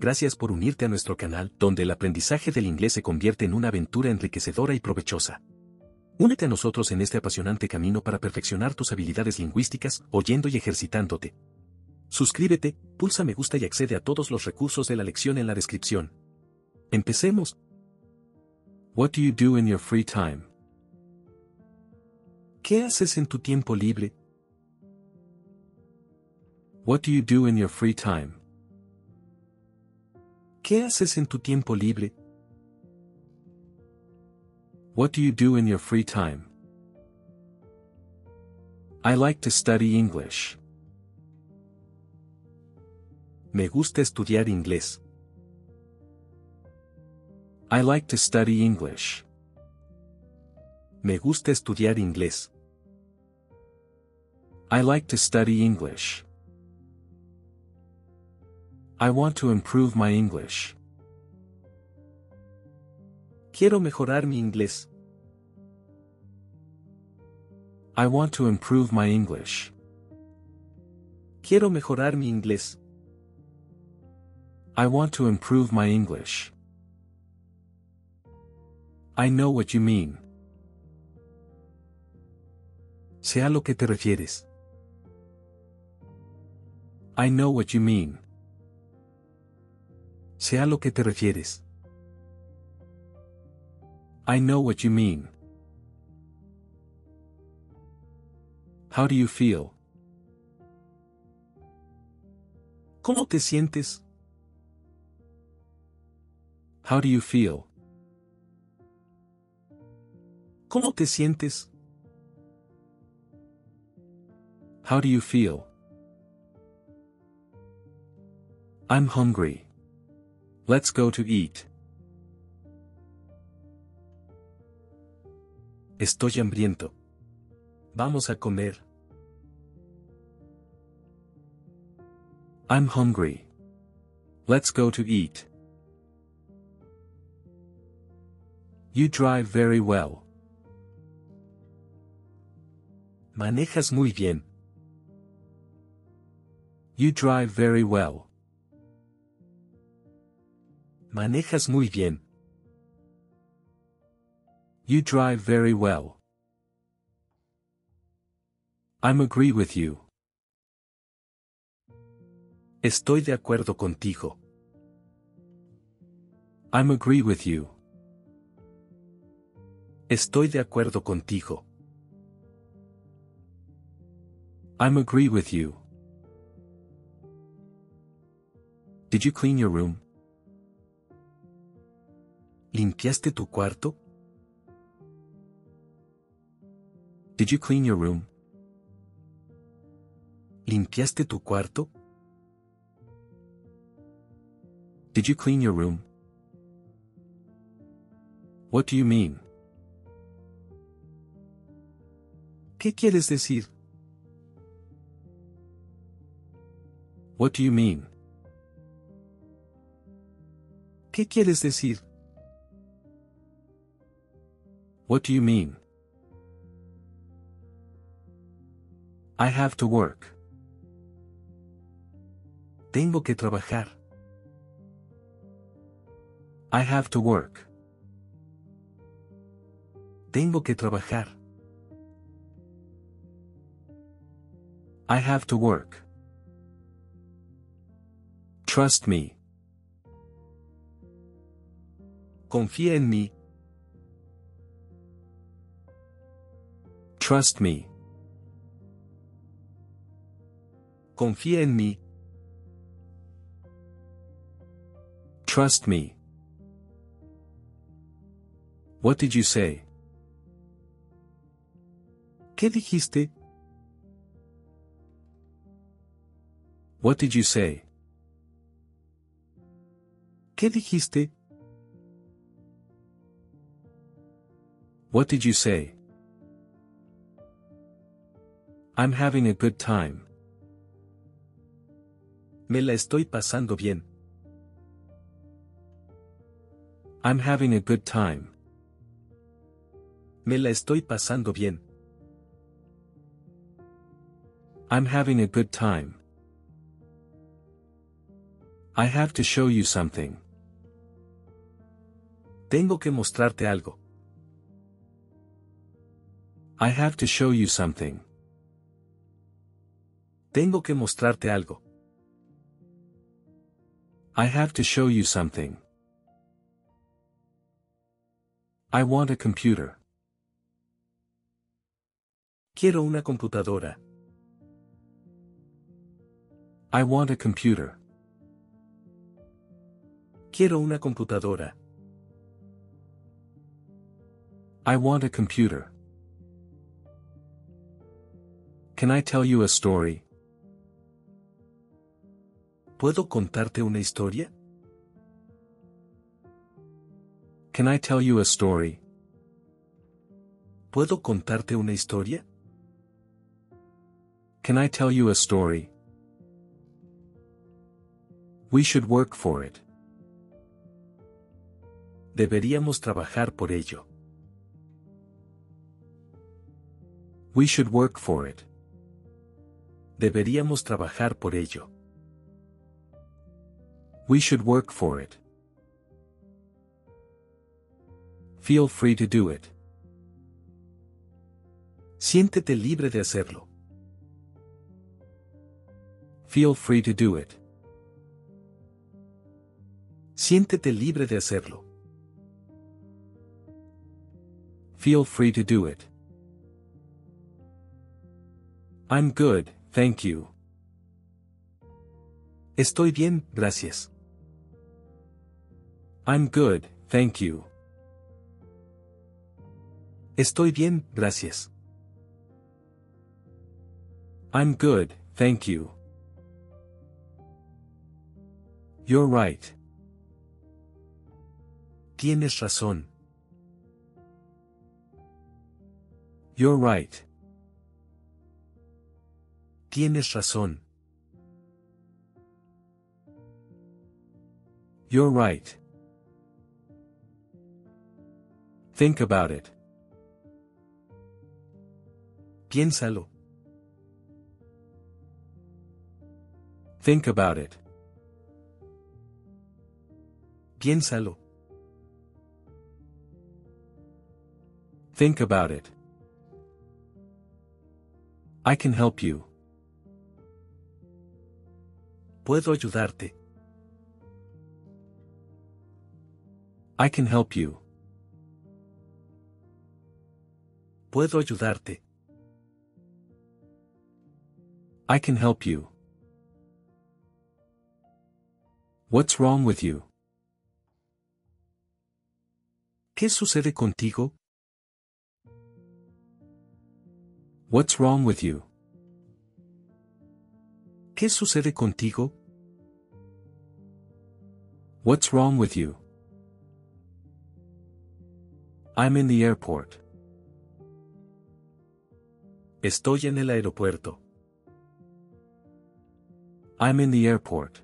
Gracias por unirte a nuestro canal, donde el aprendizaje del inglés se convierte en una aventura enriquecedora y provechosa. Únete a nosotros en este apasionante camino para perfeccionar tus habilidades lingüísticas, oyendo y ejercitándote. Suscríbete, pulsa me gusta y accede a todos los recursos de la lección en la descripción. Empecemos. What do you do in your free time? ¿Qué haces en tu tiempo libre? What do you do in your free time? ¿Qué haces en tu tiempo libre? What do you do in your free time? I like to study English. Me gusta estudiar inglés. I like to study English. Me gusta estudiar inglés. I like to study English. I want to improve my English. Quiero mejorar mi inglés. I want to improve my English. Quiero mejorar mi inglés. I want to improve my English. I know what you mean. Sé a lo que te refieres. I know what you mean. Sé a lo que te refieres. I know what you mean. How do you feel? ¿Cómo te sientes? How do you feel? ¿Cómo te sientes? How do you feel? I'm hungry. Let's go to eat. Estoy hambriento. Vamos a comer. I'm hungry. Let's go to eat. You drive very well. Manejas muy bien. You drive very well. Manejas muy bien. You drive very well. I'm agree with you. Estoy de acuerdo contigo. I'm agree with you. Estoy de acuerdo contigo. I'm agree with you. Did you clean your room? ¿Limpiaste tu cuarto? Did you clean your room? ¿Limpiaste tu cuarto? Did you clean your room? What do you mean? ¿Qué quieres decir? What do you mean? ¿Qué quieres decir? What do you mean? I have to work. Tengo que trabajar. I have to work. Tengo que trabajar. I have to work. Trust me. Confía en mí. Trust me. Confía en mí. Trust me. What did you say? ¿Qué dijiste? What did you say? ¿Qué dijiste? What did you say? I'm having a good time. Me la estoy pasando bien. I'm having a good time. Me la estoy pasando bien. I'm having a good time. I have to show you something. Tengo que mostrarte algo. I have to show you something. Tengo que mostrarte algo. I have to show you something. I want a computer. Quiero una computadora. I want a computer. Quiero una computadora. I want a computer. Can I tell you a story? ¿Puedo contarte una historia? Can I tell you a story? ¿Puedo contarte una historia? Can I tell you a story? We should work for it. Deberíamos trabajar por ello. We should work for it. Deberíamos trabajar por ello. We should work for it. Feel free to do it. Siéntete libre de hacerlo. Feel free to do it. Siéntete libre de hacerlo. Feel free to do it. I'm good, thank you. Estoy bien, gracias. I'm good, thank you. Estoy bien, gracias. I'm good, thank you. You're right. Tienes razón. You're right. Tienes razón. You're right. Think about it. Piénsalo. Think about it. Piénsalo. Think about it. I can help you. Puedo ayudarte. I can help you. Puedo ayudarte. I can help you. What's wrong with you? ¿Qué sucede contigo? What's wrong with you? ¿Qué sucede contigo? What's wrong with you? I'm in the airport. Estoy en el aeropuerto. I'm in the airport.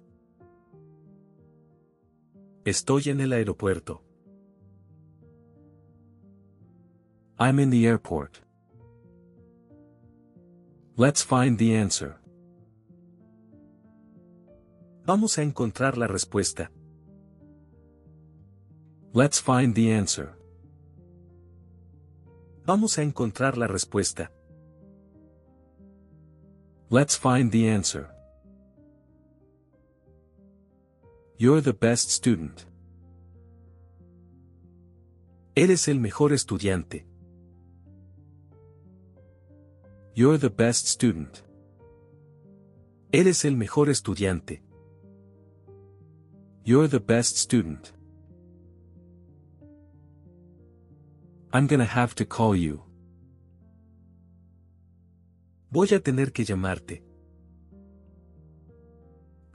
Estoy en el aeropuerto. I'm in the airport. Let's find the answer. Vamos a encontrar la respuesta. Let's find the answer. Vamos a encontrar la respuesta. Let's find the answer. You're the best student. Eres el mejor estudiante. You're the best student. Eres el mejor estudiante. You're the best student. I'm gonna have to call you. Voy a tener que llamarte.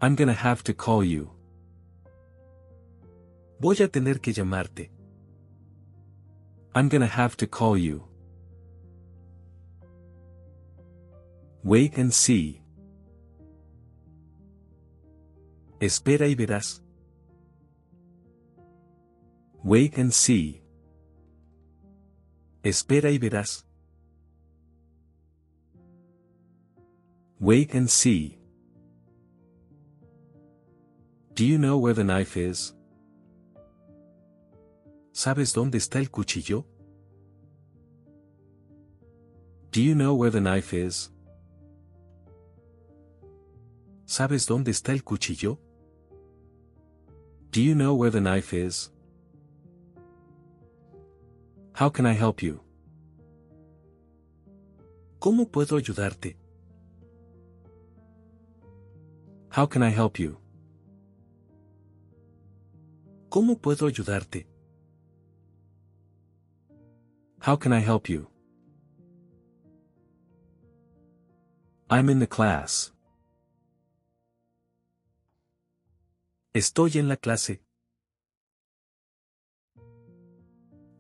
I'm gonna have to call you. Voy a tener que llamarte. I'm gonna have to call you. Wait and see. Espera y verás. Wait and see. Espera y verás. Wait and see. Do you know where the knife is? ¿Sabes dónde está el cuchillo? Do you know where the knife is? ¿Sabes dónde está el cuchillo? Do you know where the knife is? How can I help you? ¿Cómo puedo ayudarte? How can I help you? ¿Cómo puedo ayudarte? How can I help you? I'm in the class. Estoy en la clase.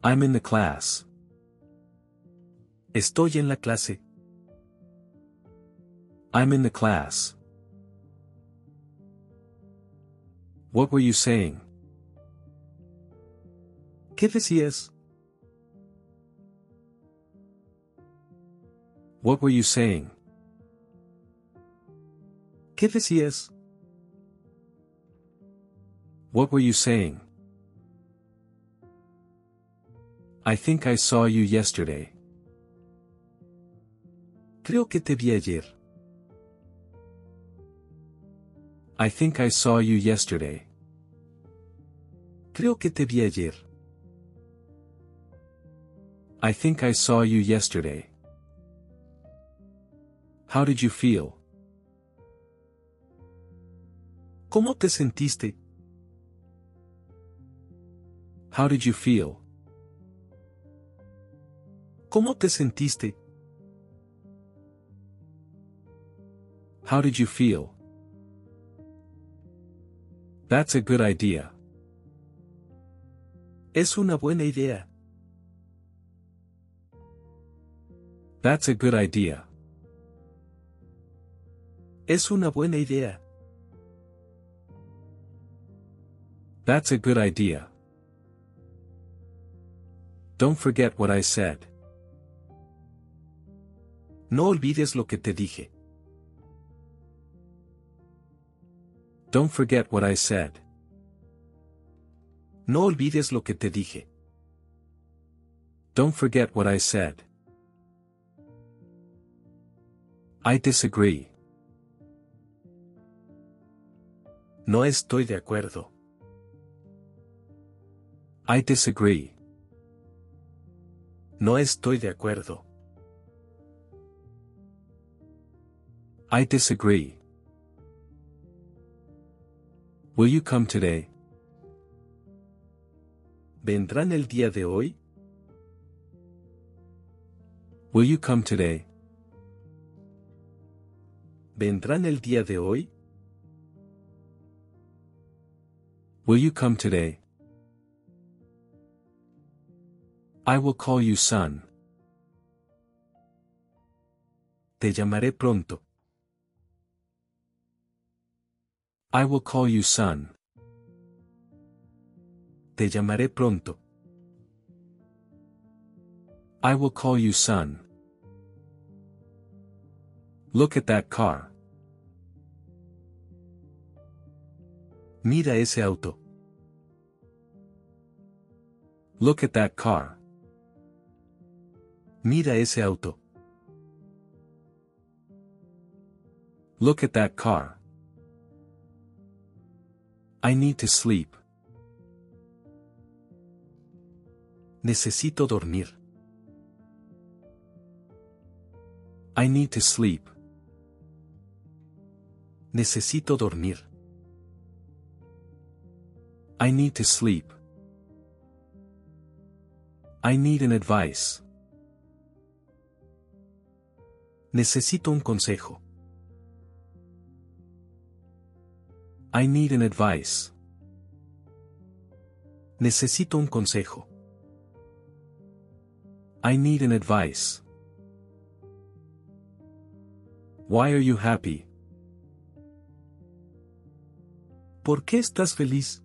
I'm in the class. Estoy en la clase. I'm in the class. What were you saying? ¿Qué decías? What were you saying? ¿Qué decías? What were you saying? I think I saw you yesterday. Creo que te vi ayer. I think I saw you yesterday. Creo que te vi ayer. I think I saw you yesterday. How did you feel? ¿Cómo te sentiste? How did you feel? ¿Cómo te sentiste? How did you feel? That's a good idea. Es una buena idea. That's a good idea. Es una buena idea. That's a good idea. Don't forget what I said. No olvides lo que te dije. Don't forget what I said. No olvides lo que te dije. Don't forget what I said. I disagree. No estoy de acuerdo. I disagree. No estoy de acuerdo. I disagree. Will you come today? ¿Vendrán el día de hoy? Will you come today? ¿Vendrán el día de hoy? Will you come today? I will call you son. Te llamaré pronto. I will call you son. Te llamaré pronto. I will call you son. Look at that car. Mira ese auto. Look at that car. Mira ese auto. Look at that car. I need to sleep. Necesito dormir. I need to sleep. Necesito dormir. I need to sleep. I need an advice. Necesito un consejo. I need an advice. Necesito un consejo. I need an advice. Why are you happy? ¿Por qué estás feliz?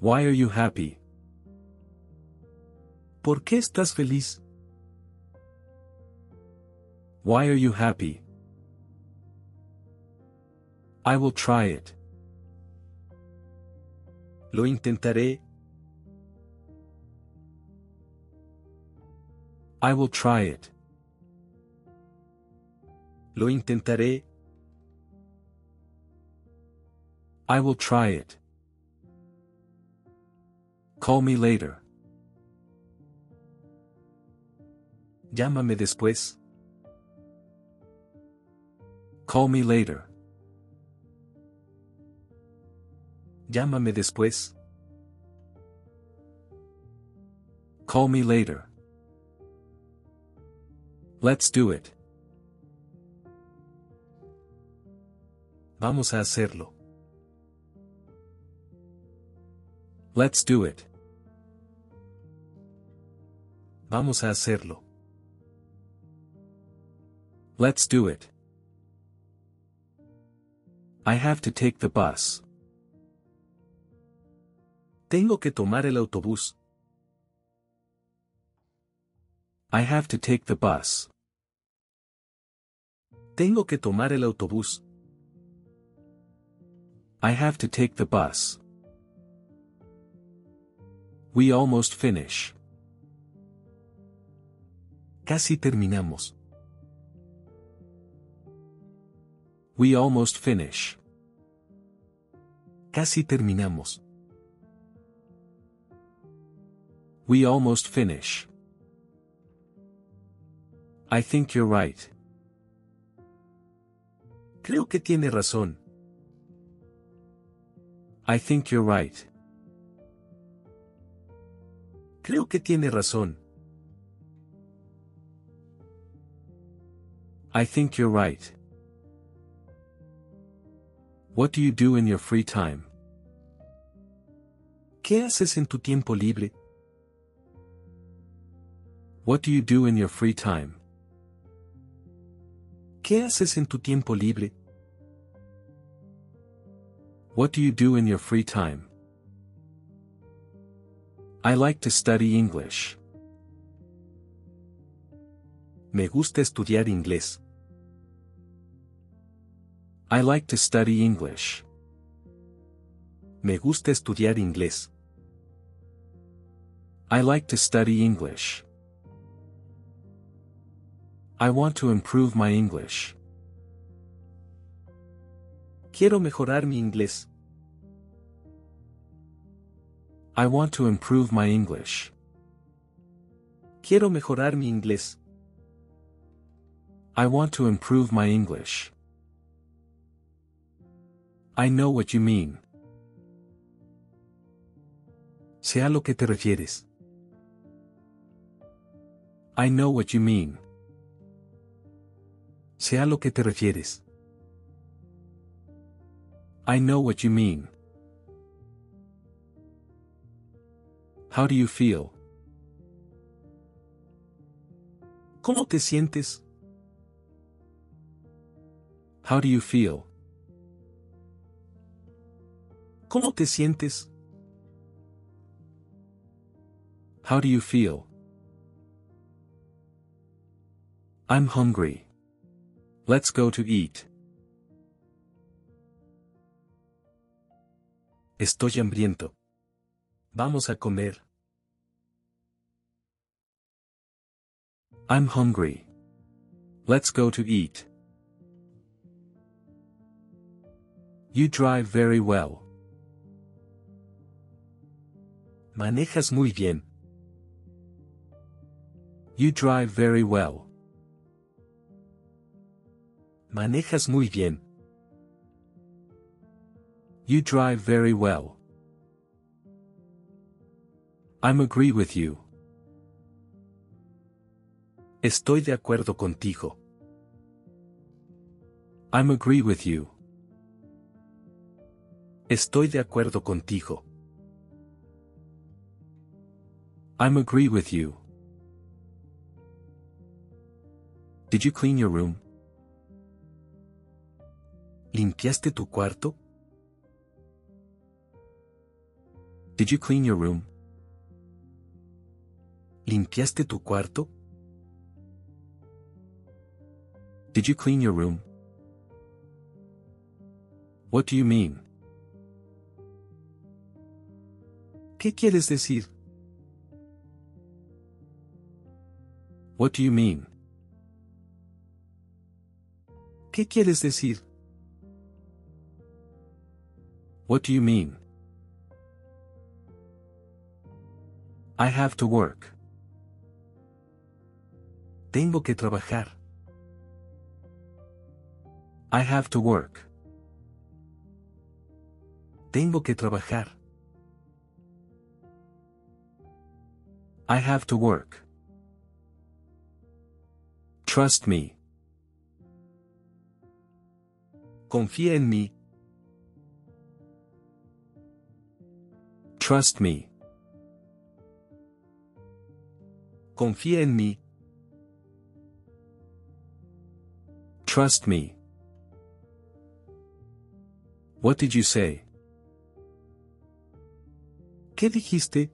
Why are you happy? ¿Por qué estás feliz? Why are you happy? I will try it. Lo intentaré. I will try it. Lo intentaré. I will try it. Call me later. Llámame después. Call me later. Llámame después. Call me later. Let's do it. Vamos a hacerlo. Let's do it. Vamos a hacerlo. Let's do it. I have to take the bus. Tengo que tomar el autobús. I have to take the bus. Tengo que tomar el autobús. I have to take the bus. We almost finish. Casi terminamos. We almost finish. Casi terminamos. We almost finish. I think you're right. Creo que tiene razón. I think you're right. Creo que tiene razón. I think you're right. What do you do in your free time? ¿Qué haces en tu tiempo libre? What do you do in your free time? ¿Qué haces en tu tiempo libre? What do you do in your free time? I like to study English. Me gusta estudiar inglés. I like to study English. Me gusta estudiar inglés. I like to study English. I want to improve my English. Quiero mejorar mi inglés. I want to improve my English. Quiero mejorar mi inglés. I want to improve my English. I know what you mean. Sé a lo que te refieres. I know what you mean. Sé a lo que te refieres. I know what you mean. How do you feel? ¿Cómo te sientes? How do you feel? ¿Cómo te sientes? How do you feel? I'm hungry. Let's go to eat. Estoy hambriento. Vamos a comer. I'm hungry. Let's go to eat. You drive very well. Manejas muy bien. You drive very well. Manejas muy bien. You drive very well. I'm agree with you. Estoy de acuerdo contigo. I'm agree with you. Estoy de acuerdo contigo. I'm agree with you. Did you clean your room? ¿Limpiaste tu cuarto? Did you clean your room? ¿Limpiaste tu cuarto? Did you clean your room? What do you mean? ¿Qué quieres decir? What do you mean? ¿Qué quieres decir? What do you mean? I have to work. Tengo que trabajar. I have to work. Tengo que trabajar. I have to work. Trust me. Confía en mí. Trust me. Confía en mí. Trust me. What did you say? ¿Qué dijiste?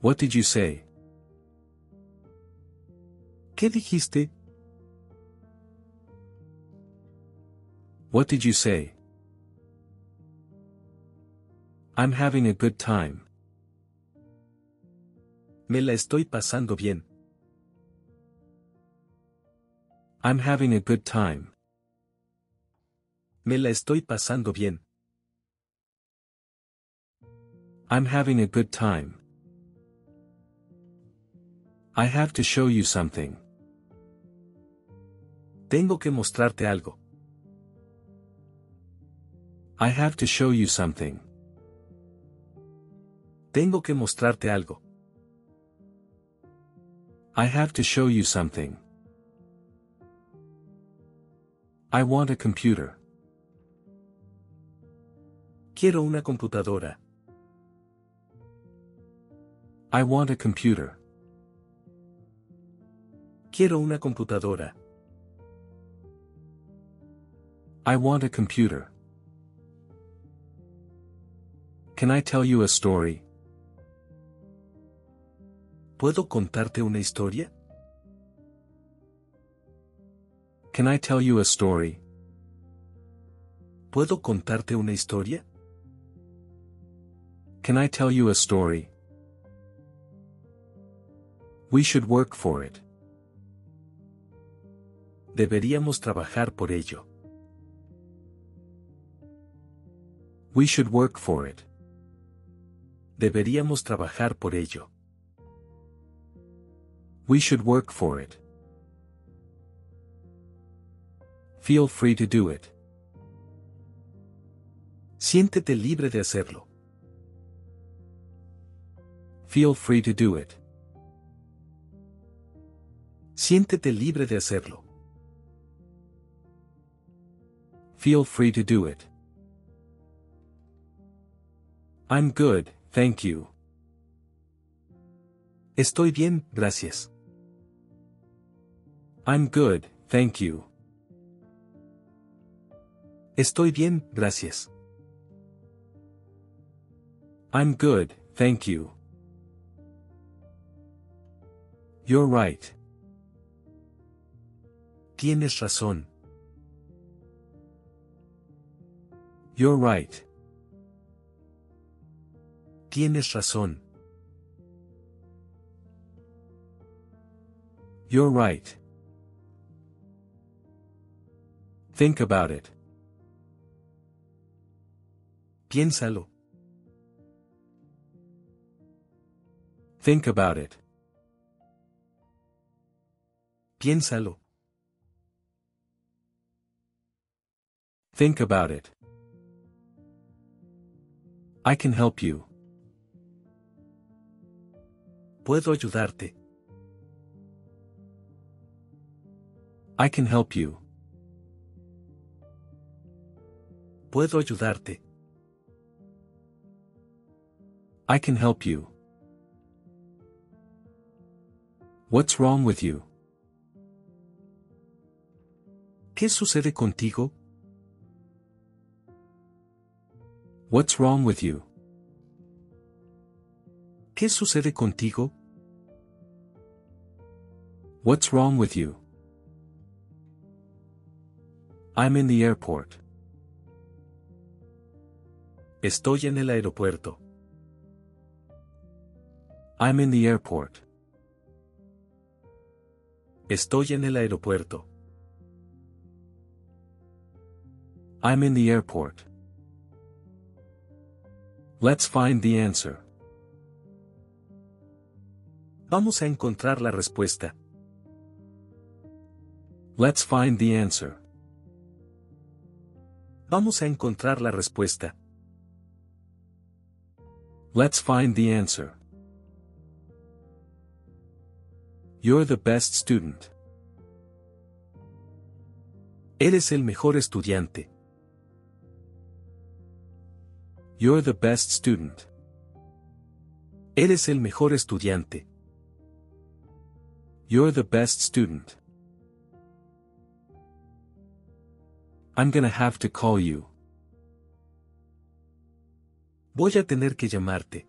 What did you say? ¿Qué dijiste? What did you say? I'm having a good time. Me la estoy pasando bien. I'm having a good time. Me la estoy pasando bien. I'm having a good time. I have to show you something. Tengo que mostrarte algo. I have to show you something. Tengo que mostrarte algo. I have to show you something. I want a computer. Quiero una computadora. I want a computer. Quiero una computadora. I want a computer. Can I tell you a story? ¿Puedo contarte una historia? Can I tell you a story? ¿Puedo contarte una historia? Can I tell you a story? We should work for it. Deberíamos trabajar por ello. We should work for it. Deberíamos trabajar por ello. We should work for it. Feel free to do it. Siéntete libre de hacerlo. Feel free to do it. Siéntete libre de hacerlo. Feel free to do it. I'm good, thank you. Estoy bien, gracias. I'm good, thank you. Estoy bien, gracias. I'm good, thank you. You're right. Tienes razón. You're right. Tienes razón. You're right. Think about it. Piénsalo. Think about it. Piénsalo. Think about it. I can help you. Puedo ayudarte. I can help you. Puedo ayudarte. I can help you. What's wrong with you? ¿Qué sucede contigo? What's wrong with you? ¿Qué sucede contigo? What's wrong with you? I'm in the airport. Estoy en el aeropuerto. I'm in the airport. Estoy en el aeropuerto. I'm in the airport. Let's find the answer. Vamos a encontrar la respuesta. Let's find the answer. Vamos a encontrar la respuesta. Let's find the answer. You're the best student. Eres el mejor estudiante. You're the best student. Eres el mejor estudiante. You're the best student. I'm gonna have to call you. Voy a tener que llamarte.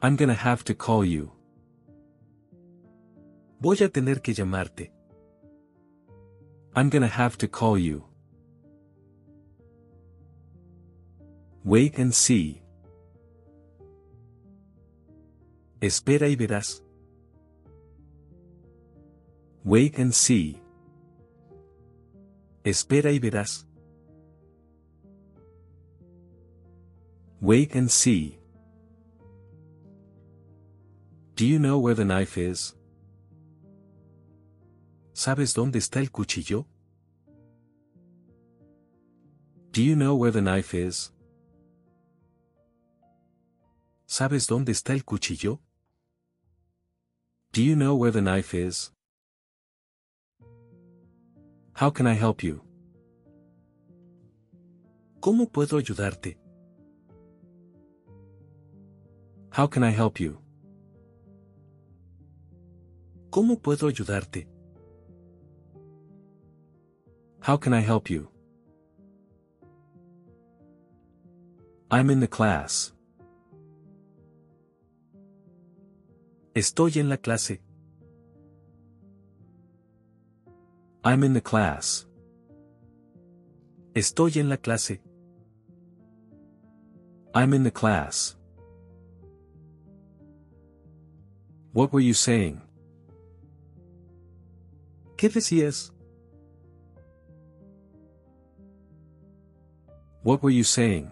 I'm gonna have to call you. Voy a tener que llamarte. I'm gonna have to call you. Wait and see. Espera y verás. Wait and see. Espera y verás. Wait and see. Do you know where the knife is? ¿Sabes dónde está el cuchillo? Do you know where the knife is? ¿Sabes dónde está el cuchillo? Do you know where the knife is? How can I help you? ¿Cómo puedo ayudarte? How can I help you? ¿Cómo puedo ayudarte? How can I help you? I'm in the class. Estoy en la clase. I'm in the class. Estoy en la clase. I'm in the class. What were you saying? ¿Qué decías? What were you saying?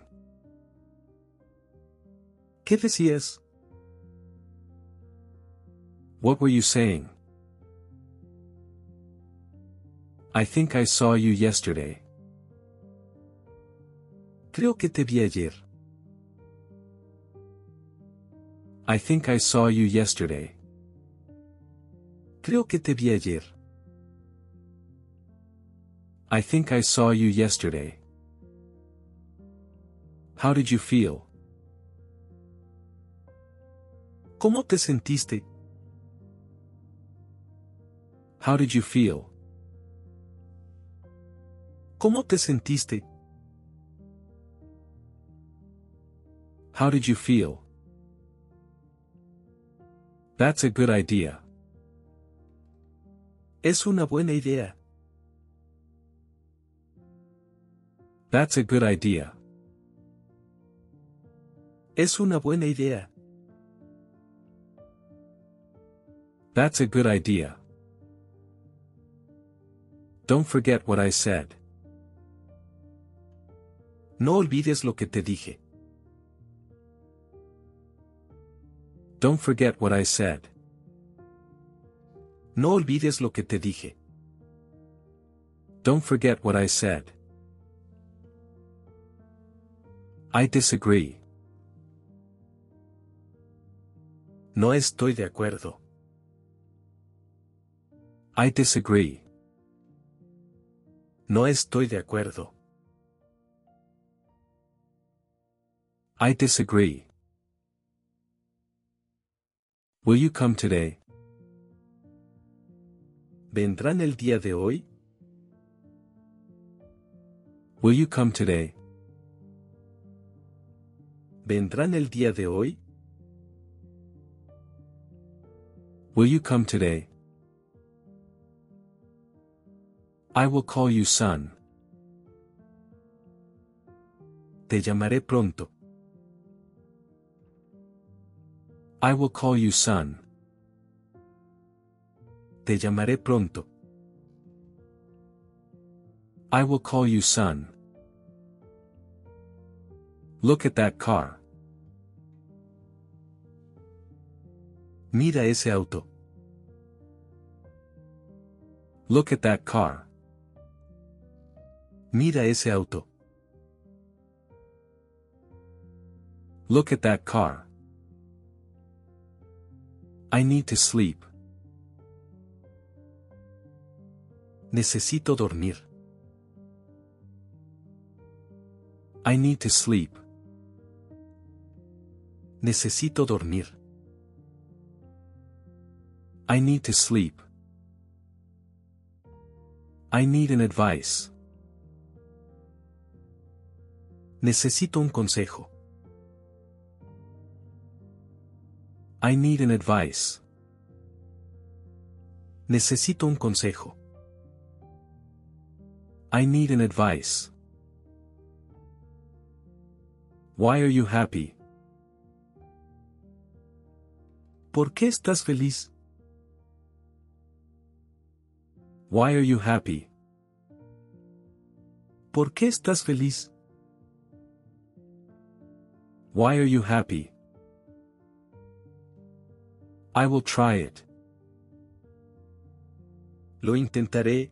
¿Qué decías? What were you saying? I think I saw you yesterday. Creo que te vi ayer. I think I saw you yesterday. Creo que te vi ayer. I think I saw you yesterday. How did you feel? ¿Cómo te sentiste? How did you feel? ¿Cómo te sentiste? How did you feel? That's a good idea. Es una buena idea. That's a good idea. Es una buena idea. That's a good idea. Don't forget what I said. No olvides lo que te dije. Don't forget what I said. No olvides lo que te dije. Don't forget what I said. I disagree. No estoy de acuerdo. I disagree. No estoy de acuerdo. I disagree. Will you come today? ¿Vendrán el día de hoy? Will you come today? ¿Vendrán el día de hoy? Will you come today? I will call you son. Te llamaré pronto. I will call you son. Te llamaré pronto. I will call you son. Look at that car. Mira ese auto. Look at that car. Mira ese auto. Look at that car. I need to sleep. Necesito dormir. I need to sleep. Necesito dormir. I need to sleep. I need an advice. Necesito un consejo. I need an advice. Necesito un consejo. I need an advice. Why are you happy? ¿Por qué estás feliz? Why are you happy? ¿Por qué estás feliz? Why are you happy? I will try it. Lo intentaré.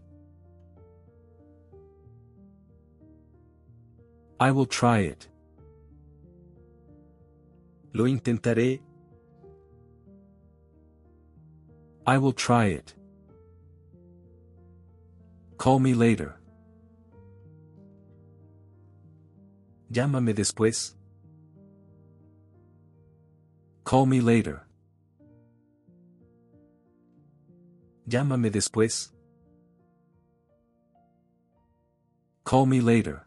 I will try it. Lo intentaré. I will try it. Call me later. Llámame después. Call me later. Llámame después. Call me later.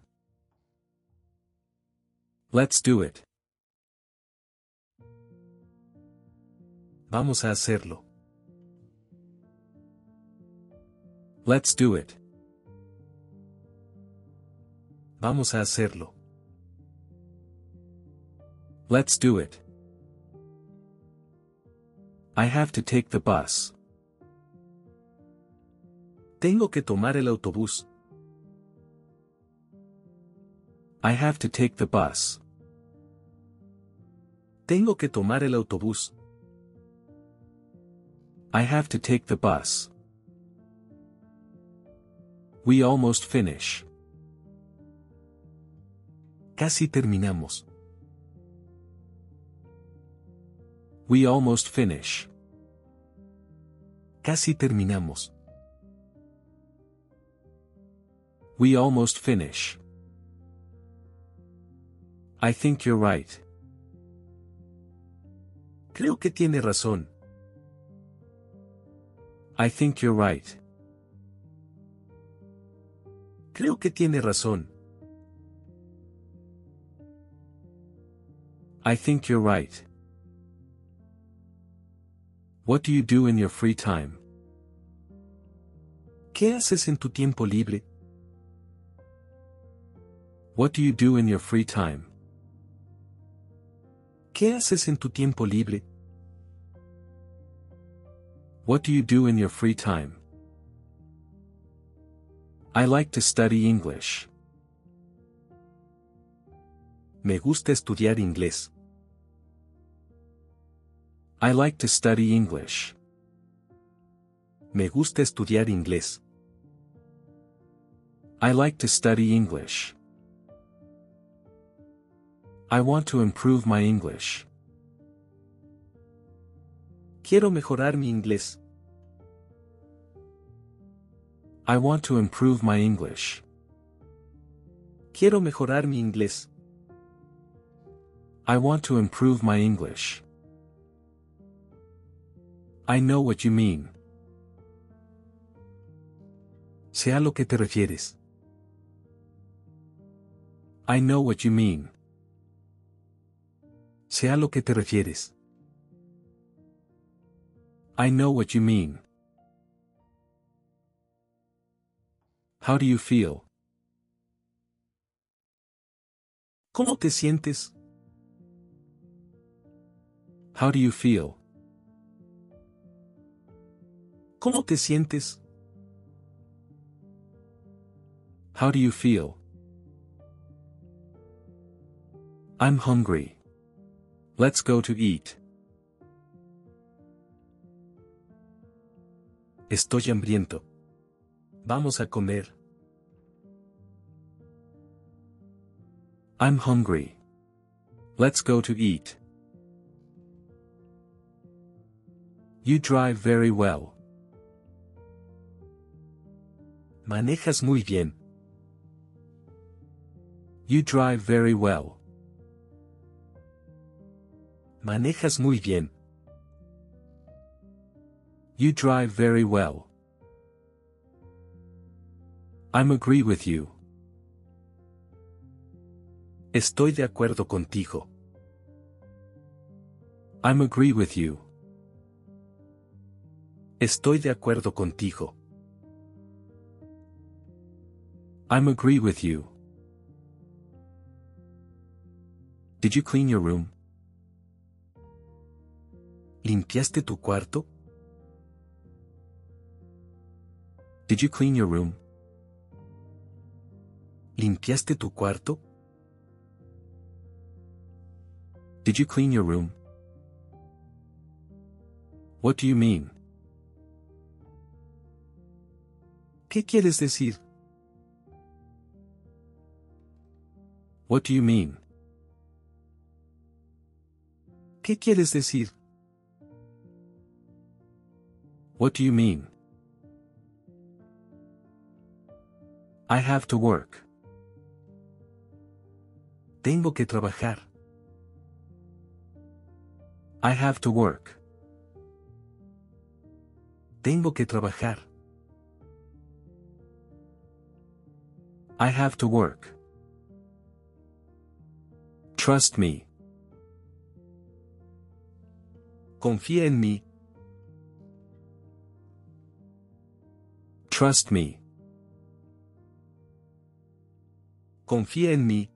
Let's do it. Vamos a hacerlo. Let's do it. Vamos a hacerlo. Let's do it. I have to take the bus. Tengo que tomar el autobús. I have to take the bus. Tengo que tomar el autobús. I have to take the bus. We almost finish. Casi terminamos. We almost finish. Casi terminamos. We almost finish. I think you're right. Creo que tiene razón. I think you're right. Creo que tiene razón. I think you're right. What do you do in your free time? ¿Qué haces en tu tiempo libre? What do you do in your free time? ¿Qué haces en tu tiempo libre? What do you do in your free time? I like to study English. Me gusta estudiar inglés. I like to study English. Me gusta estudiar inglés. I like to study English. I want to improve my English. Quiero mejorar mi inglés. I want to improve my English. Quiero mejorar mi inglés. I want to improve my English. I know what you mean. Sé a lo que te refieres. I know what you mean. Sé a lo que te refieres. I know what you mean. How do you feel? ¿Cómo te sientes? How do you feel? ¿Cómo te sientes? How do you feel? I'm hungry. Let's go to eat. Estoy hambriento. Vamos a comer. I'm hungry. Let's go to eat. You drive very well. Manejas muy bien. You drive very well. Manejas muy bien. You drive very well. I'm agree with you. Estoy de acuerdo contigo. I'm agree with you. Estoy de acuerdo contigo. I'm agree with you. Did you clean your room? ¿Limpiaste tu cuarto? Did you clean your room? ¿Limpiaste tu cuarto? Did you clean your room? What do you mean? ¿Qué quieres decir? What do you mean? ¿Qué quieres decir? What do you mean? I have to work. Tengo que trabajar. I have to work. Tengo que trabajar. I have to work. Trust me. Confía en mí. Trust me. Confía en mí.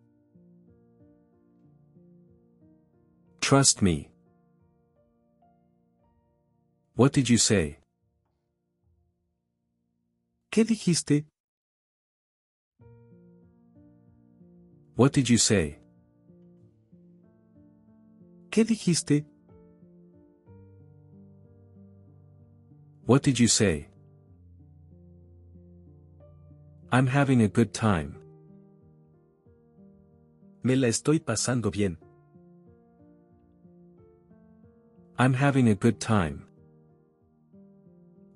Trust me. What did you say? ¿Qué dijiste? What did you say? ¿Qué dijiste? What did you say? I'm having a good time. Me la estoy pasando bien. I'm having a good time.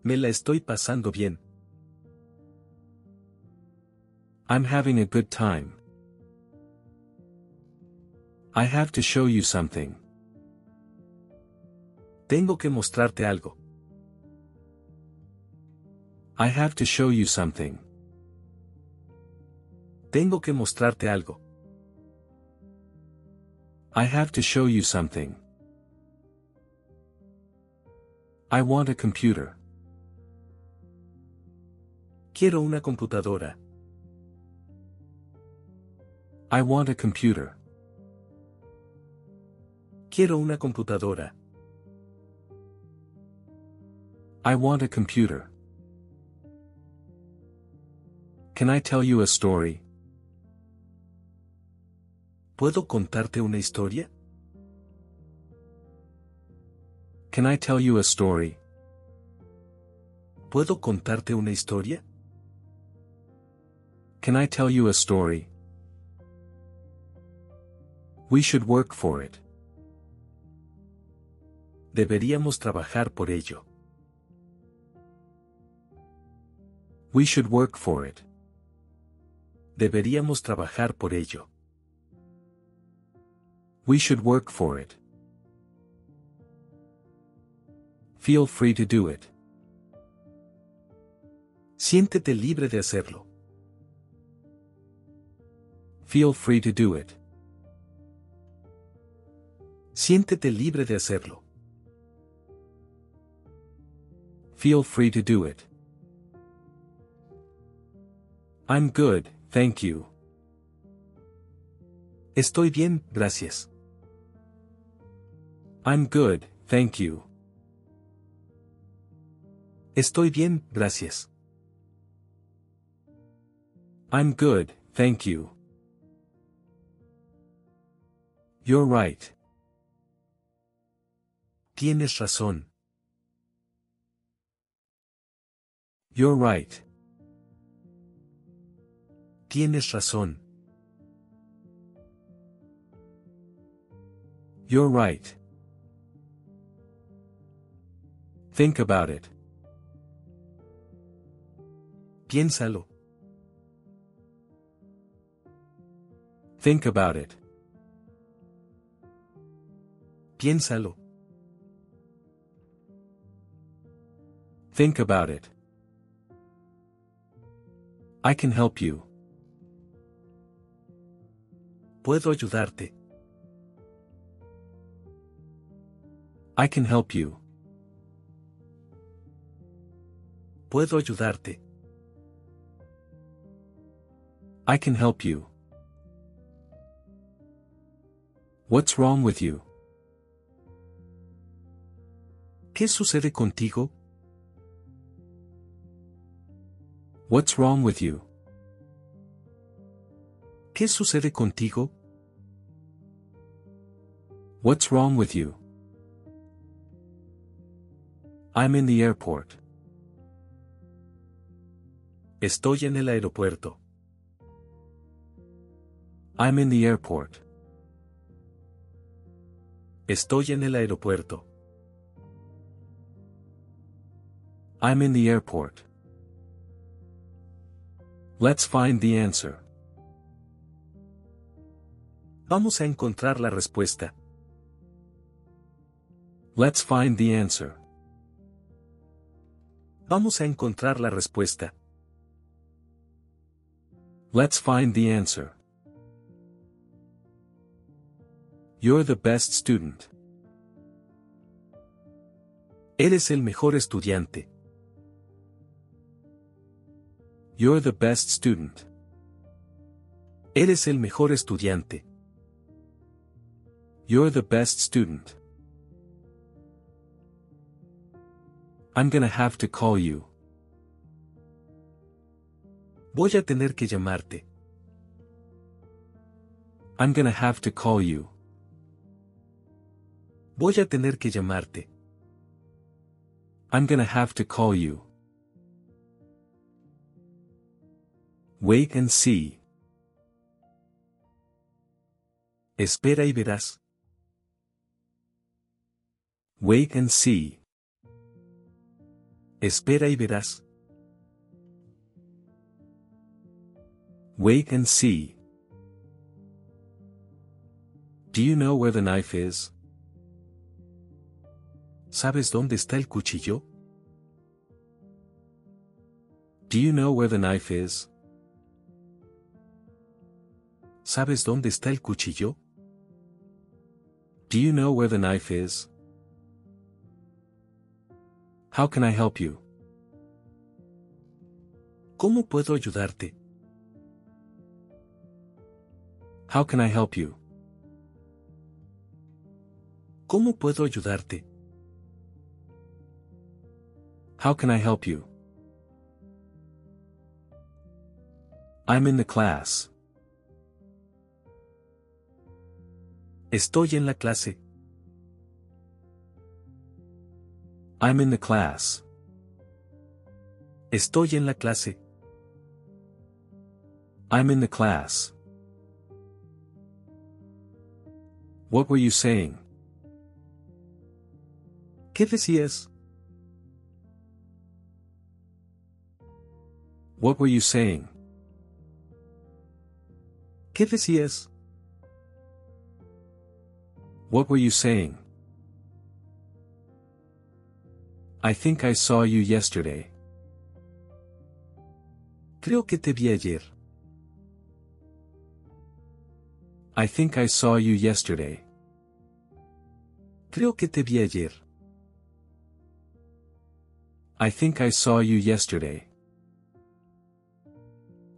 Me la estoy pasando bien. I'm having a good time. I have to show you something. Tengo que mostrarte algo. I have to show you something. Tengo que mostrarte algo. I have to show you something. I want a computer. Quiero una computadora. I want a computer. Quiero una computadora. I want a computer. Can I tell you a story? ¿Puedo contarte una historia? Can I tell you a story? ¿Puedo contarte una historia? Can I tell you a story? We should work for it. Deberíamos trabajar por ello. We should work for it. Deberíamos trabajar por ello. We should work for it. Feel free to do it. Siéntete libre de hacerlo. Feel free to do it. Siéntete libre de hacerlo. Feel free to do it. I'm good, thank you. Estoy bien, gracias. I'm good, thank you. Estoy bien, gracias. I'm good, thank you. You're right. Tienes razón. You're right. Tienes razón. You're right. Think about it. Piénsalo. Think about it. Piénsalo. Think about it. I can help you. Puedo ayudarte. I can help you. Puedo ayudarte. I can help you. What's wrong with you? ¿Qué sucede contigo? What's wrong with you? ¿Qué sucede contigo? What's wrong with you? I'm in the airport. Estoy en el aeropuerto. I'm in the airport. Estoy en el aeropuerto. I'm in the airport. Let's find the answer. Vamos a encontrar la respuesta. Let's find the answer. Vamos a encontrar la respuesta. Let's find the answer. You're the best student. Eres el mejor estudiante. You're the best student. Eres el mejor estudiante. You're the best student. I'm gonna have to call you. Voy a tener que llamarte. I'm gonna have to call you. Voy a tener que llamarte. I'm gonna have to call you. Wait and see. Espera y verás. Wait and see. Espera y verás. Wait and see. Do you know where the knife is? ¿Sabes dónde está el cuchillo? Do you know where the knife is? ¿Sabes dónde está el cuchillo? Do you know where the knife is? How can I help you? ¿Cómo puedo ayudarte? How can I help you? ¿Cómo puedo ayudarte? How can I help you? I'm in the class. Estoy en la clase. I'm in the class. Estoy en la clase. I'm in the class. What were you saying? ¿Qué decías? What were you saying? ¿Qué decías? What were you saying? I think I saw you yesterday. Creo que te vi ayer. I think I saw you yesterday. Creo que te vi ayer. I think I saw you yesterday.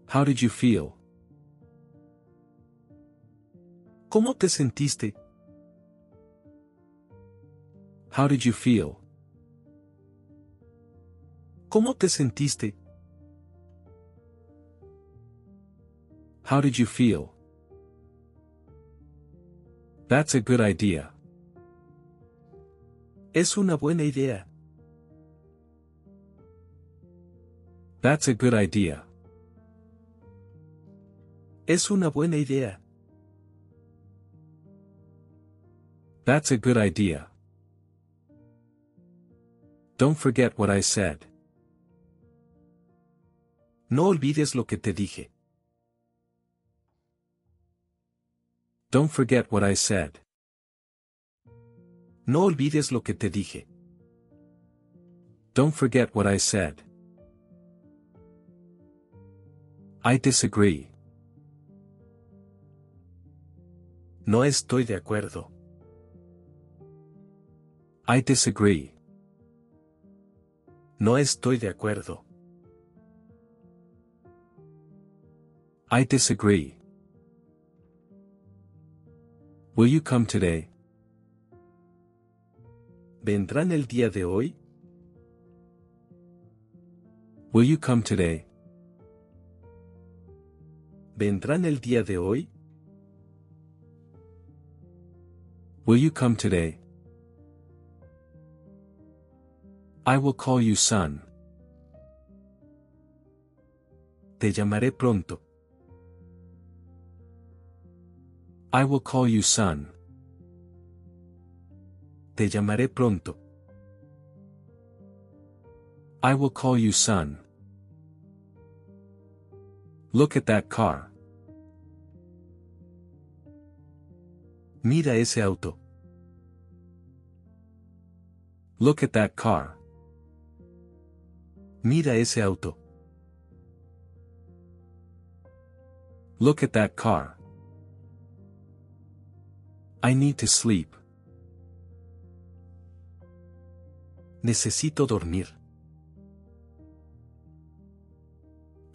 How did you feel? ¿Cómo te sentiste? How did you feel? ¿Cómo te sentiste? How did you feel? That's a good idea. Es una buena idea. That's a good idea. Es una buena idea. That's a good idea. Don't forget what I said. No olvides lo que te dije. Don't forget what I said. No olvides lo que te dije. Don't forget what I said. I disagree. No estoy de acuerdo. I disagree. No estoy de acuerdo. I disagree. Will you come today? ¿Vendrán el día de hoy? Will you come today? ¿Vendrán el día de hoy? Will you come today? I will call you son. Te llamaré pronto. I will call you son. Te llamaré pronto. I will call you son. Look at that car. Mira ese auto. Look at that car. Mira ese auto. Look at that car. I need to sleep. Necesito dormir.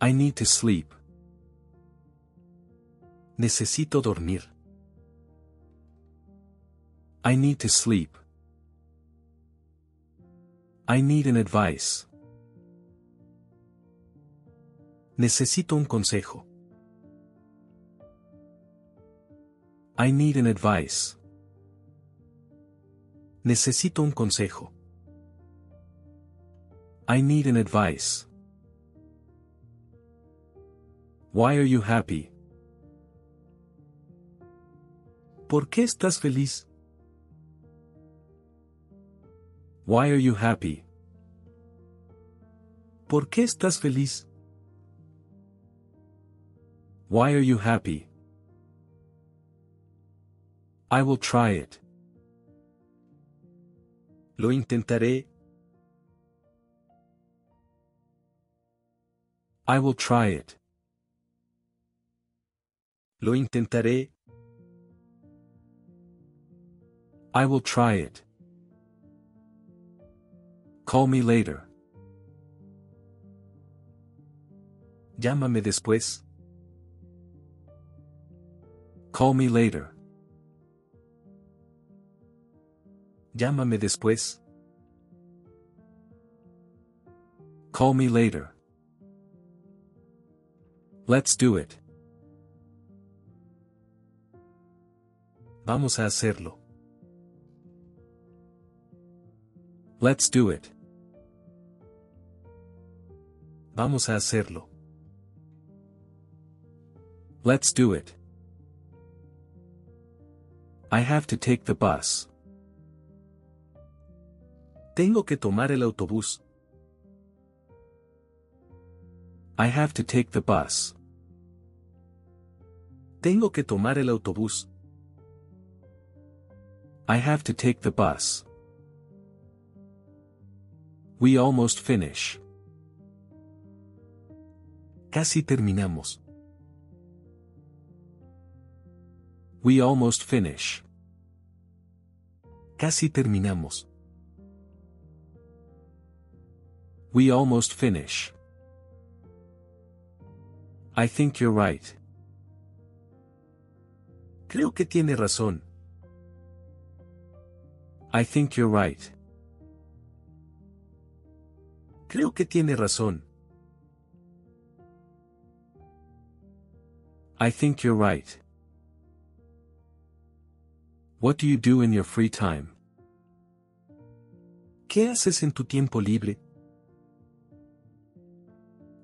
I need to sleep. Necesito dormir. I need to sleep. I need an advice. Necesito un consejo. I need an advice. Necesito un consejo. I need an advice. Why are you happy? ¿Por qué estás feliz? Why are you happy? ¿Por qué estás feliz? Why are you happy? I will try it. Lo intentaré. I will try it. Lo intentaré. I will try it. Call me later. Llámame después. Call me later. Llámame después. Call me later. Let's do it. Vamos a hacerlo. Let's do it. Vamos a hacerlo. Let's do it. I have to take the bus. Tengo que tomar el autobús. I have to take the bus. Tengo que tomar el autobús. I have to take the bus. We almost finish. Casi terminamos. We almost finish. Casi terminamos. We almost finish. I think you're right. Creo que tiene razón. I think you're right. Creo que tiene razón. I think you're right. What do you do in your free time? ¿Qué haces en tu tiempo libre?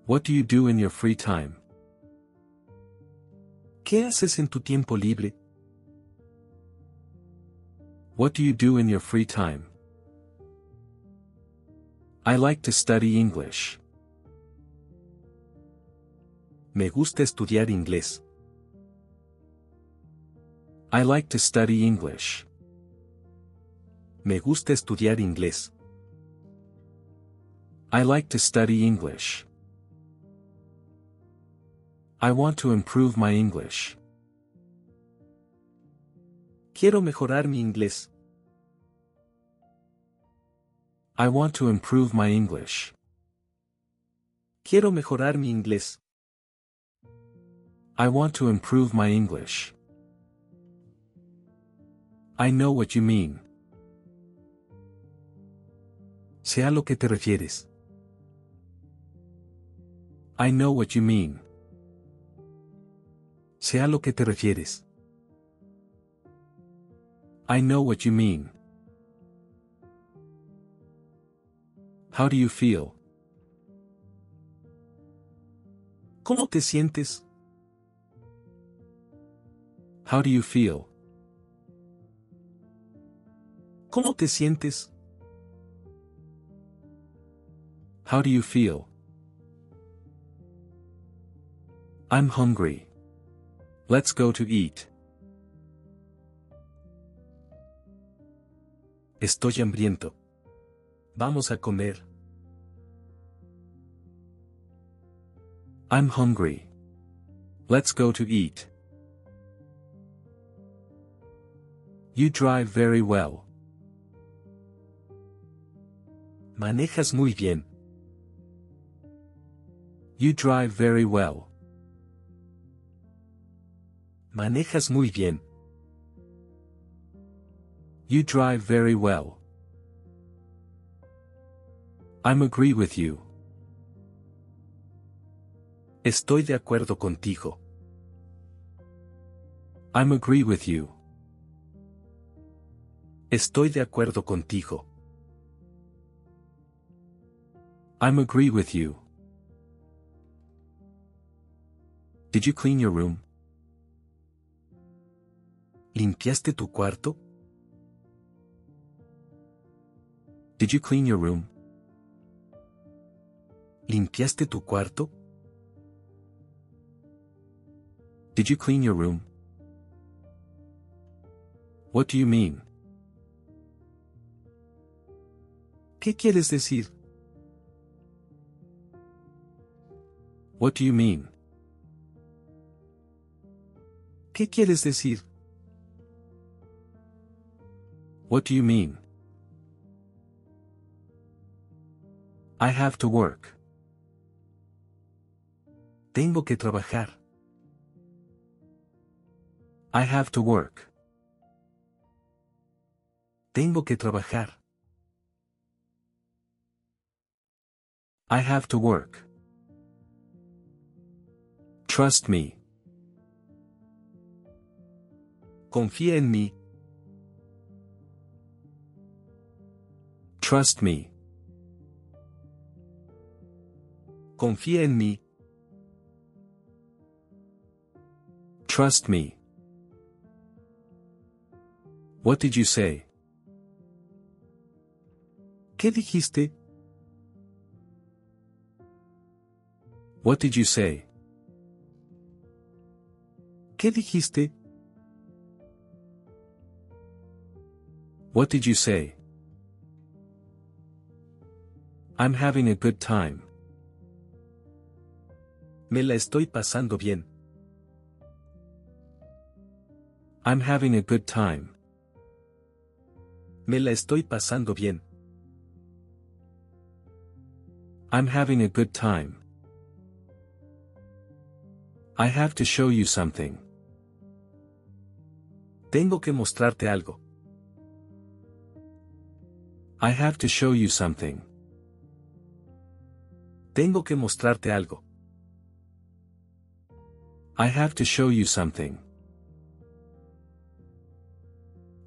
What do you do in your free time? ¿Qué haces en tu tiempo libre? What do you do in your free time? I like to study English. Me gusta estudiar inglés. I like to study English. Me gusta estudiar inglés. I like to study English. I want to improve my English. Quiero mejorar mi inglés. I want to improve my English. Quiero mejorar mi inglés. I want to improve my English. I know what you mean. Sé a lo que te refieres. I know what you mean. Sé a lo que te refieres. I know what you mean. How do you feel? ¿Cómo te sientes? How do you feel? ¿Cómo te sientes? How do you feel? I'm hungry. Let's go to eat. Estoy hambriento. Vamos a comer. I'm hungry. Let's go to eat. You drive very well. Manejas muy bien. You drive very well. Manejas muy bien. You drive very well. I'm agree with you. Estoy de acuerdo contigo. I'm agree with you. Estoy de acuerdo contigo. I'm agree with you. Did you clean your room? ¿Limpiaste tu cuarto? Did you clean your room? ¿Limpiaste tu cuarto? Did you clean your room? What do you mean? ¿Qué quieres decir? What do you mean? ¿Qué quieres decir? What do you mean? I have to work. Tengo que trabajar. I have to work. Tengo que trabajar. I have to work. Trust me. Confía en mí. Trust me. Confía en mí. Trust me. What did you say? ¿Qué dijiste? What did you say? ¿Qué dijiste? What did you say? I'm having a good time. Me la estoy pasando bien. I'm having a good time. Me la estoy pasando bien. I'm having a good time. I have to show you something. Tengo que mostrarte algo. I have to show you something. Tengo que mostrarte algo. I have to show you something.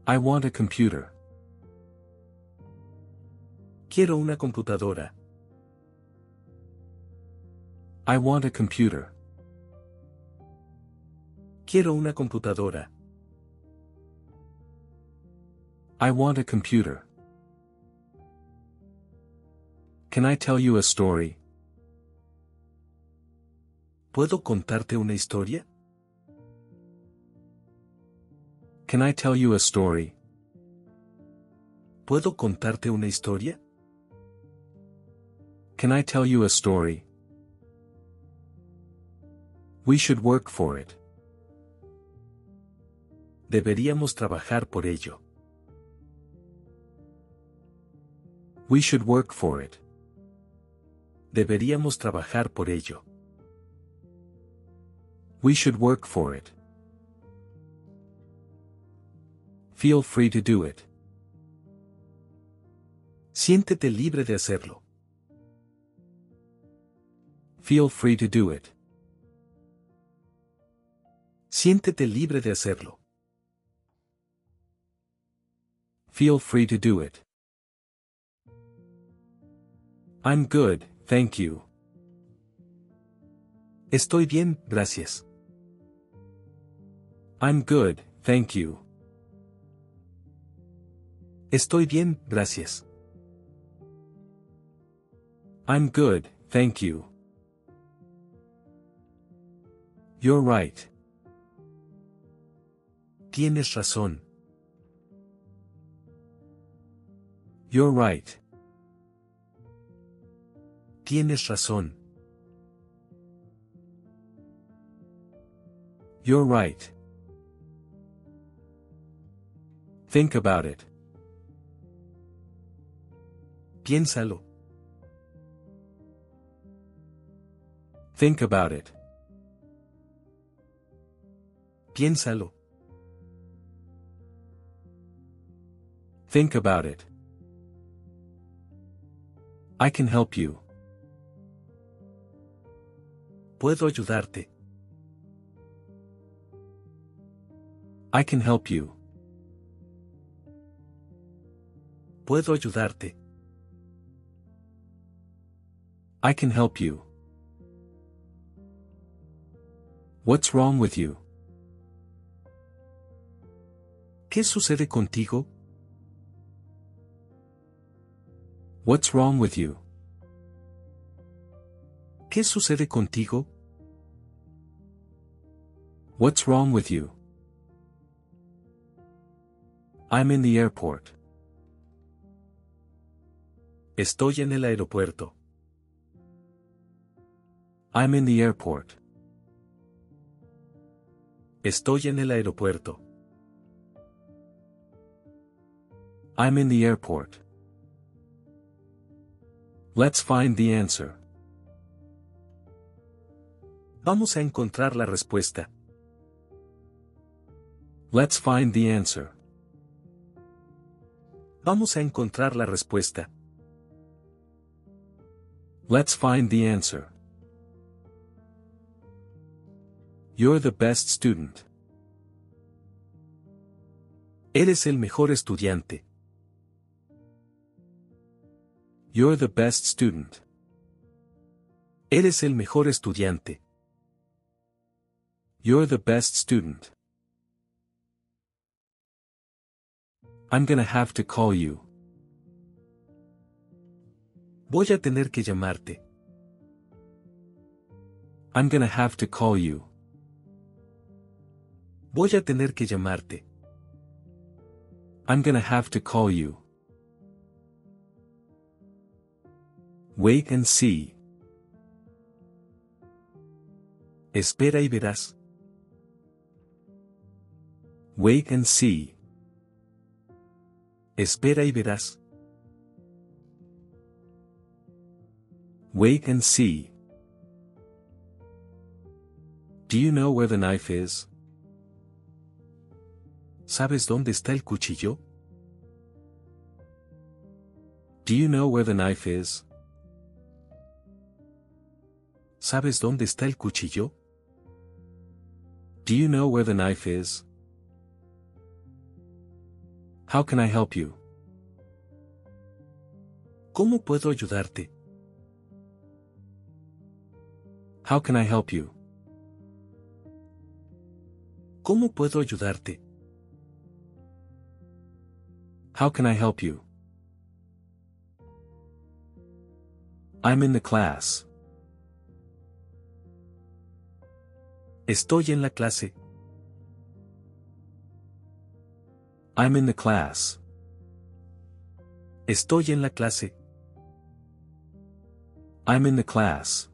I want a computer. Quiero una computadora. I want a computer. Quiero una computadora. I want a computer. Can I tell you a story? ¿Puedo contarte una historia? Can I tell you a story? ¿Puedo contarte una historia? Can I tell you a story? We should work for it. Deberíamos trabajar por ello. We should work for it. Deberíamos trabajar por ello. We should work for it. Feel free to do it. Siéntete libre de hacerlo. Feel free to do it. Siéntete libre de hacerlo. Feel free to do it. I'm good, thank you. Estoy bien, gracias. I'm good, thank you. Estoy bien, gracias. I'm good, thank you. You're right. Tienes razón. You're right. Tienes razón. You're right. Think about it. Piénsalo. Think about it. Piénsalo. Think about it. I can help you. Puedo ayudarte. I can help you. Puedo ayudarte. I can help you. What's wrong with you? ¿Qué sucede contigo? What's wrong with you? ¿Qué sucede contigo? What's wrong with you? I'm in the airport. Estoy en el aeropuerto. I'm in the airport. Estoy en el aeropuerto. I'm in the airport. Let's find the answer. Vamos a encontrar la respuesta. Let's find the answer. Vamos a encontrar la respuesta. Let's find the answer. You're the best student. Eres el mejor estudiante. You're the best student. Eres el mejor estudiante. You're the best student. I'm gonna have to call you. Voy a tener que llamarte. I'm gonna have to call you. Voy a tener que llamarte. I'm gonna have to call you. Wait and see. Espera y verás. Wait and see. Espera y verás. Wait and see. Do you know where the knife is? ¿Sabes dónde está el cuchillo? Do you know where the knife is? ¿Sabes dónde está el cuchillo? Do you know where the knife is? How can I help you? ¿Cómo puedo ayudarte? How can I help you? ¿Cómo puedo ayudarte? How can I help you? I'm in the class. Estoy en la clase. I'm in the class. Estoy en la clase. I'm in the class.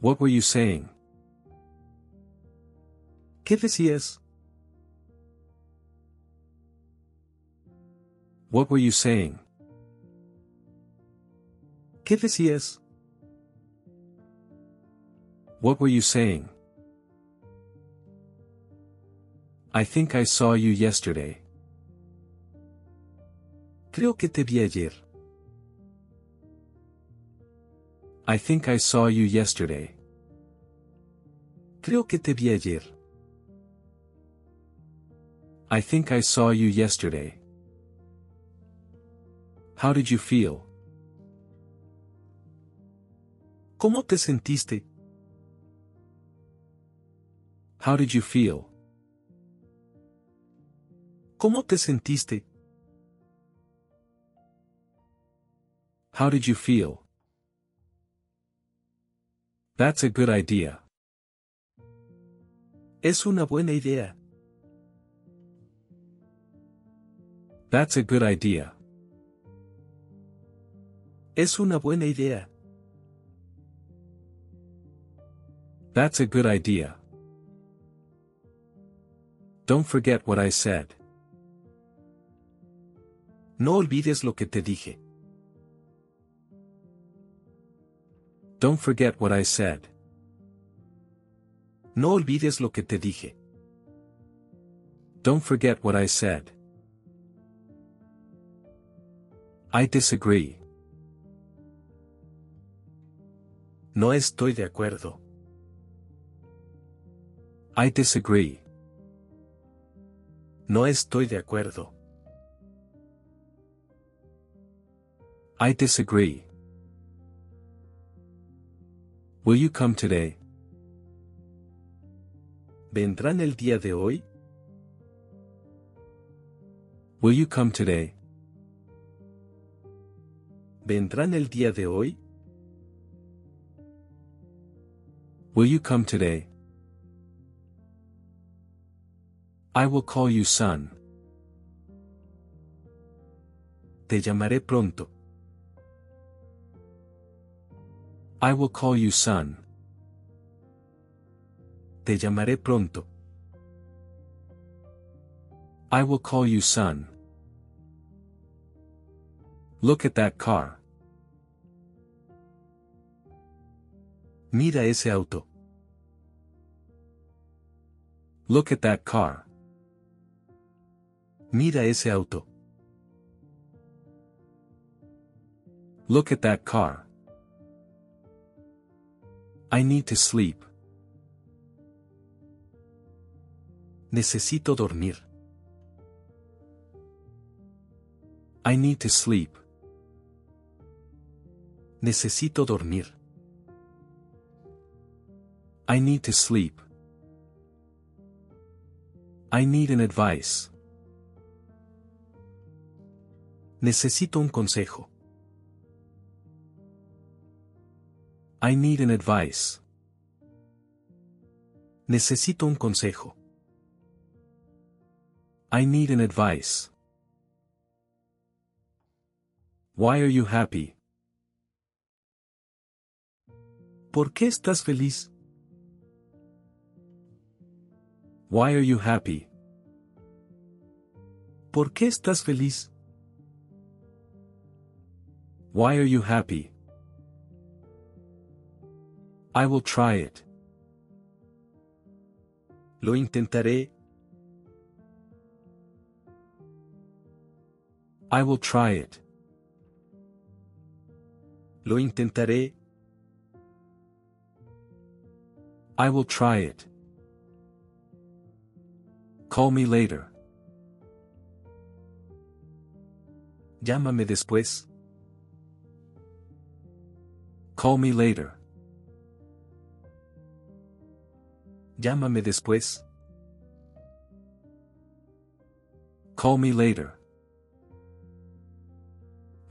What were you saying? ¿Qué decías? What were you saying? ¿Qué decías? What were you saying? I think I saw you yesterday. Creo que te vi ayer. I think I saw you yesterday. Creo que te vi ayer. I think I saw you yesterday. How did you feel? ¿Cómo te sentiste? How did you feel? ¿Cómo te sentiste? How did you feel? That's a good idea. Es una buena idea. That's a good idea. Es una buena idea. That's a good idea. Don't forget what I said. No olvides lo que te dije. Don't forget what I said. No olvides lo que te dije. Don't forget what I said. I disagree. No estoy de acuerdo. I disagree. No estoy de acuerdo. I disagree. Will you come today? ¿Vendrán el día de hoy? Will you come today? ¿Vendrán el día de hoy? Will you come today? I will call you son. Te llamaré pronto. I will call you son. Te llamaré pronto. I will call you son. Look at that car. Mira ese auto. Look at that car. Mira ese auto. Look at that car. I need to sleep. Necesito dormir. I need to sleep. Necesito dormir. I need to sleep. I need an advice. Necesito un consejo. I need an advice. Necesito un consejo. I need an advice. Why are you happy? ¿Por qué estás feliz? Why are you happy? ¿Por qué estás feliz? Why are you happy? I will try it. Lo intentaré. I will try it. Lo intentaré. I will try it. Call me later. Llámame después. Call me later. Llámame después. Call me later.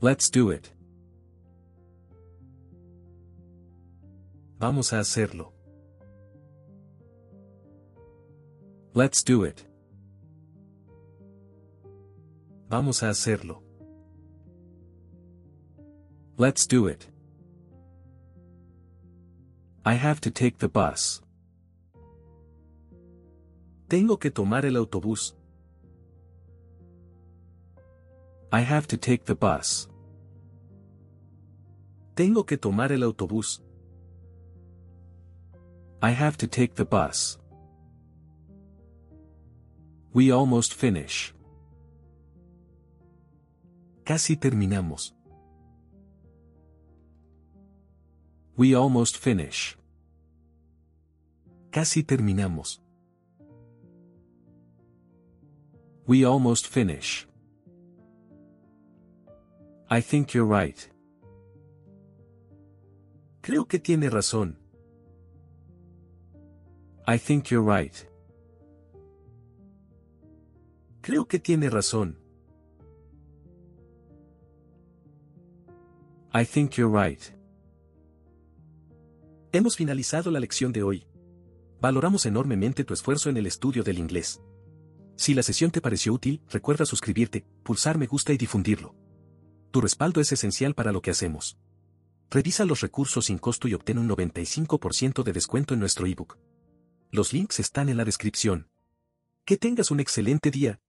Let's do it. Vamos a hacerlo. Let's do it. Vamos a hacerlo. Let's do it. I have to take the bus. Tengo que tomar el autobús. I have to take the bus. Tengo que tomar el autobús. I have to take the bus. We almost finish. Casi terminamos. We almost finish. Casi terminamos. We almost finish. I think you're right. Creo que tiene razón. I think you're right. Creo que tiene razón. I think you're right. Hemos finalizado la lección de hoy. Valoramos enormemente tu esfuerzo en el estudio del inglés. Si la sesión te pareció útil, recuerda suscribirte, pulsar me gusta y difundirlo. Tu respaldo es esencial para lo que hacemos. Revisa los recursos sin costo y obtén un 95% de descuento en nuestro ebook. Los links están en la descripción. Que tengas un excelente día.